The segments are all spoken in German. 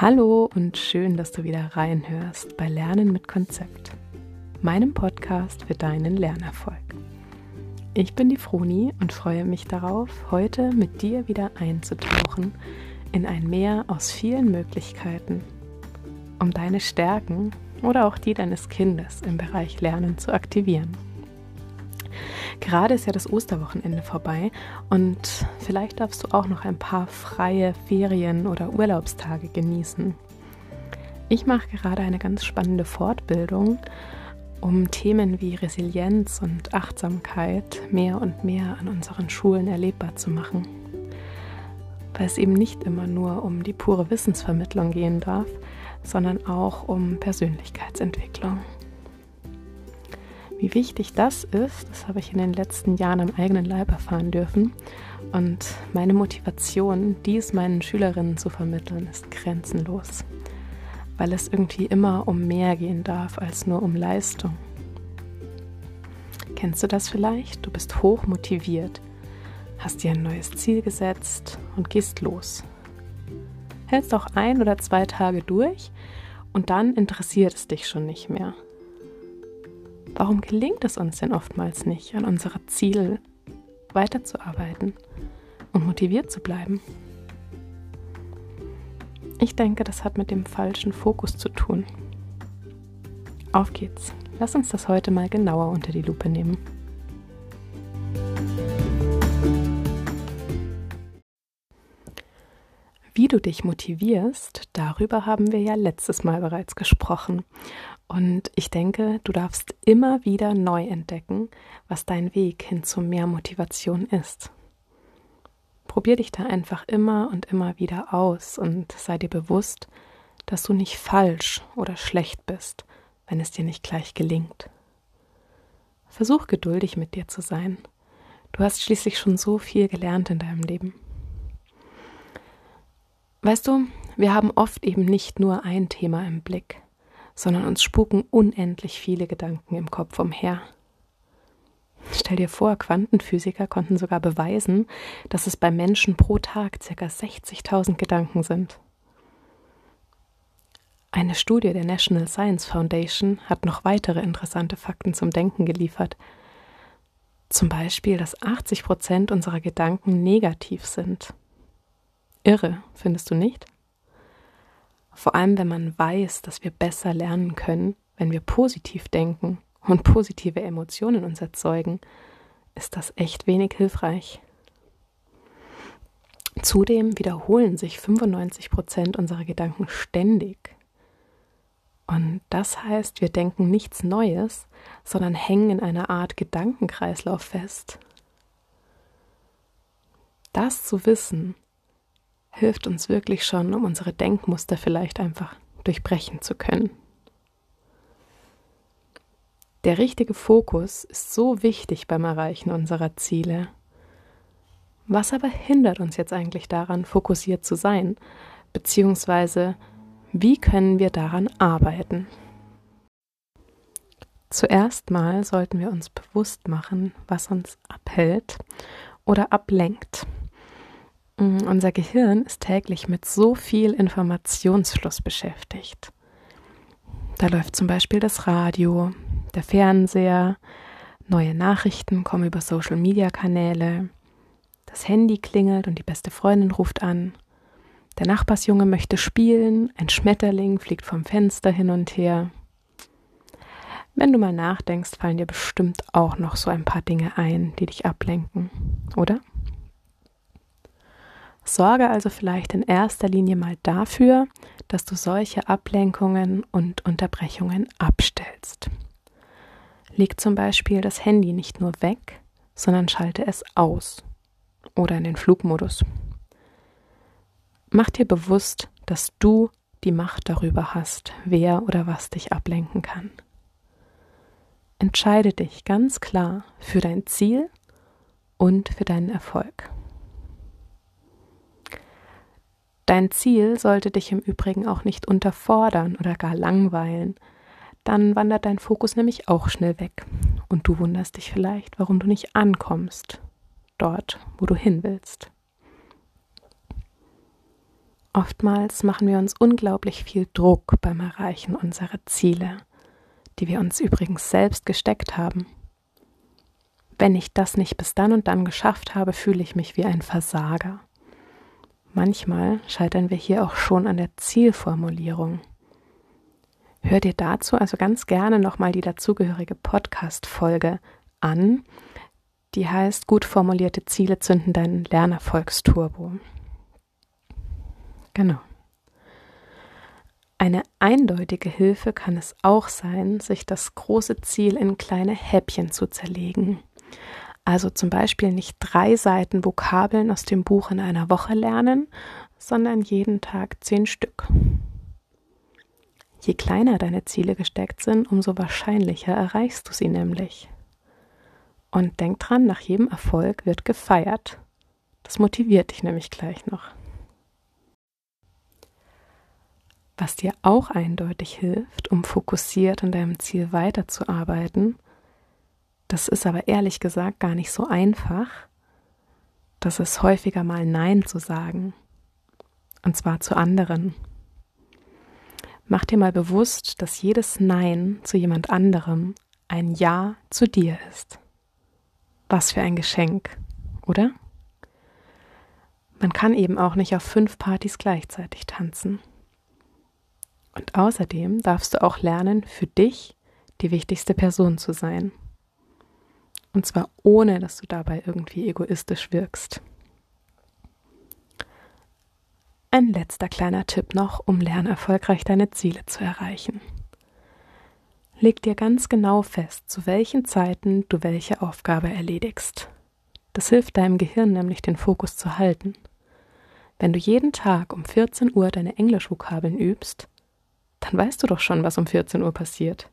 Hallo und schön, dass du wieder reinhörst bei Lernen mit Konzept, meinem Podcast für deinen Lernerfolg. Ich bin die Froni und freue mich darauf, heute mit dir wieder einzutauchen in ein Meer aus vielen Möglichkeiten, um deine Stärken oder auch die deines Kindes im Bereich Lernen zu aktivieren. Gerade ist ja das Osterwochenende vorbei und vielleicht darfst du auch noch ein paar freie Ferien- oder Urlaubstage genießen. Ich mache gerade eine ganz spannende Fortbildung, um Themen wie Resilienz und Achtsamkeit mehr und mehr an unseren Schulen erlebbar zu machen. Weil es eben nicht immer nur um die pure Wissensvermittlung gehen darf, sondern auch um Persönlichkeitsentwicklung. Wie wichtig das ist, das habe ich in den letzten Jahren am eigenen Leib erfahren dürfen. Und meine Motivation, dies meinen Schülerinnen zu vermitteln, ist grenzenlos. Weil es irgendwie immer um mehr gehen darf als nur um Leistung. Kennst du das vielleicht? Du bist hoch motiviert, hast dir ein neues Ziel gesetzt und gehst los. Hältst auch ein oder zwei Tage durch und dann interessiert es dich schon nicht mehr. Warum gelingt es uns denn oftmals nicht, an unserer Ziel weiterzuarbeiten und motiviert zu bleiben? Ich denke, das hat mit dem falschen Fokus zu tun. Auf geht's. Lass uns das heute mal genauer unter die Lupe nehmen. Wie du dich motivierst, darüber haben wir ja letztes Mal bereits gesprochen. Und ich denke, du darfst immer wieder neu entdecken, was dein Weg hin zu mehr Motivation ist. Probier dich da einfach immer und immer wieder aus und sei dir bewusst, dass du nicht falsch oder schlecht bist, wenn es dir nicht gleich gelingt. Versuch geduldig mit dir zu sein. Du hast schließlich schon so viel gelernt in deinem Leben. Weißt du, wir haben oft eben nicht nur ein Thema im Blick sondern uns spuken unendlich viele Gedanken im Kopf umher. Stell dir vor, Quantenphysiker konnten sogar beweisen, dass es bei Menschen pro Tag ca. 60.000 Gedanken sind. Eine Studie der National Science Foundation hat noch weitere interessante Fakten zum Denken geliefert. Zum Beispiel, dass 80 Prozent unserer Gedanken negativ sind. Irre, findest du nicht? Vor allem, wenn man weiß, dass wir besser lernen können, wenn wir positiv denken und positive Emotionen uns erzeugen, ist das echt wenig hilfreich. Zudem wiederholen sich 95 Prozent unserer Gedanken ständig. Und das heißt, wir denken nichts Neues, sondern hängen in einer Art Gedankenkreislauf fest. Das zu wissen hilft uns wirklich schon, um unsere Denkmuster vielleicht einfach durchbrechen zu können. Der richtige Fokus ist so wichtig beim Erreichen unserer Ziele. Was aber hindert uns jetzt eigentlich daran, fokussiert zu sein? Beziehungsweise, wie können wir daran arbeiten? Zuerst mal sollten wir uns bewusst machen, was uns abhält oder ablenkt. Mm, unser Gehirn ist täglich mit so viel Informationsfluss beschäftigt. Da läuft zum Beispiel das Radio, der Fernseher, neue Nachrichten kommen über Social-Media-Kanäle, das Handy klingelt und die beste Freundin ruft an, der Nachbarsjunge möchte spielen, ein Schmetterling fliegt vom Fenster hin und her. Wenn du mal nachdenkst, fallen dir bestimmt auch noch so ein paar Dinge ein, die dich ablenken, oder? Sorge also vielleicht in erster Linie mal dafür, dass du solche Ablenkungen und Unterbrechungen abstellst. Leg zum Beispiel das Handy nicht nur weg, sondern schalte es aus oder in den Flugmodus. Mach dir bewusst, dass du die Macht darüber hast, wer oder was dich ablenken kann. Entscheide dich ganz klar für dein Ziel und für deinen Erfolg. Dein Ziel sollte dich im Übrigen auch nicht unterfordern oder gar langweilen. Dann wandert dein Fokus nämlich auch schnell weg und du wunderst dich vielleicht, warum du nicht ankommst dort, wo du hin willst. Oftmals machen wir uns unglaublich viel Druck beim Erreichen unserer Ziele, die wir uns übrigens selbst gesteckt haben. Wenn ich das nicht bis dann und dann geschafft habe, fühle ich mich wie ein Versager. Manchmal scheitern wir hier auch schon an der Zielformulierung. Hör dir dazu also ganz gerne nochmal die dazugehörige Podcast-Folge an. Die heißt Gut formulierte Ziele zünden deinen Lernerfolgsturbo. Genau. Eine eindeutige Hilfe kann es auch sein, sich das große Ziel in kleine Häppchen zu zerlegen. Also zum Beispiel nicht drei Seiten Vokabeln aus dem Buch in einer Woche lernen, sondern jeden Tag zehn Stück. Je kleiner deine Ziele gesteckt sind, umso wahrscheinlicher erreichst du sie nämlich. Und denk dran, nach jedem Erfolg wird gefeiert. Das motiviert dich nämlich gleich noch. Was dir auch eindeutig hilft, um fokussiert an deinem Ziel weiterzuarbeiten, das ist aber ehrlich gesagt gar nicht so einfach, das ist häufiger mal Nein zu sagen. Und zwar zu anderen. Mach dir mal bewusst, dass jedes Nein zu jemand anderem ein Ja zu dir ist. Was für ein Geschenk, oder? Man kann eben auch nicht auf fünf Partys gleichzeitig tanzen. Und außerdem darfst du auch lernen, für dich die wichtigste Person zu sein. Und zwar ohne, dass du dabei irgendwie egoistisch wirkst. Ein letzter kleiner Tipp noch, um lernerfolgreich deine Ziele zu erreichen. Leg dir ganz genau fest, zu welchen Zeiten du welche Aufgabe erledigst. Das hilft deinem Gehirn nämlich, den Fokus zu halten. Wenn du jeden Tag um 14 Uhr deine Englischvokabeln übst, dann weißt du doch schon, was um 14 Uhr passiert.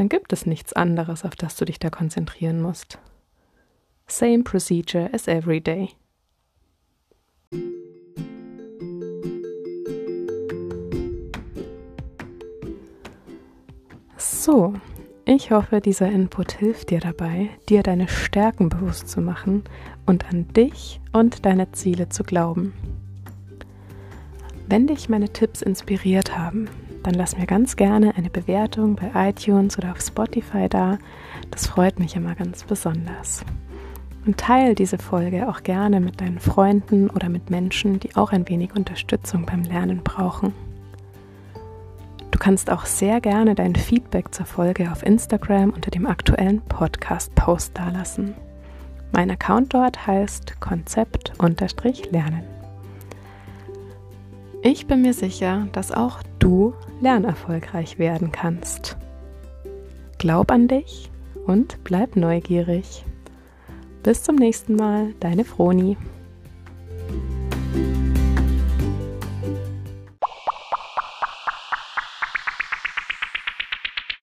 Dann gibt es nichts anderes, auf das du dich da konzentrieren musst. Same procedure as every day. So, ich hoffe, dieser Input hilft dir dabei, dir deine Stärken bewusst zu machen und an dich und deine Ziele zu glauben. Wenn dich meine Tipps inspiriert haben, dann lass mir ganz gerne eine Bewertung bei iTunes oder auf Spotify da. Das freut mich immer ganz besonders. Und teile diese Folge auch gerne mit deinen Freunden oder mit Menschen, die auch ein wenig Unterstützung beim Lernen brauchen. Du kannst auch sehr gerne dein Feedback zur Folge auf Instagram unter dem aktuellen Podcast-Post dalassen. Mein Account dort heißt Konzept-Lernen. Ich bin mir sicher, dass auch du lernerfolgreich werden kannst. Glaub an dich und bleib neugierig. Bis zum nächsten Mal, deine Froni.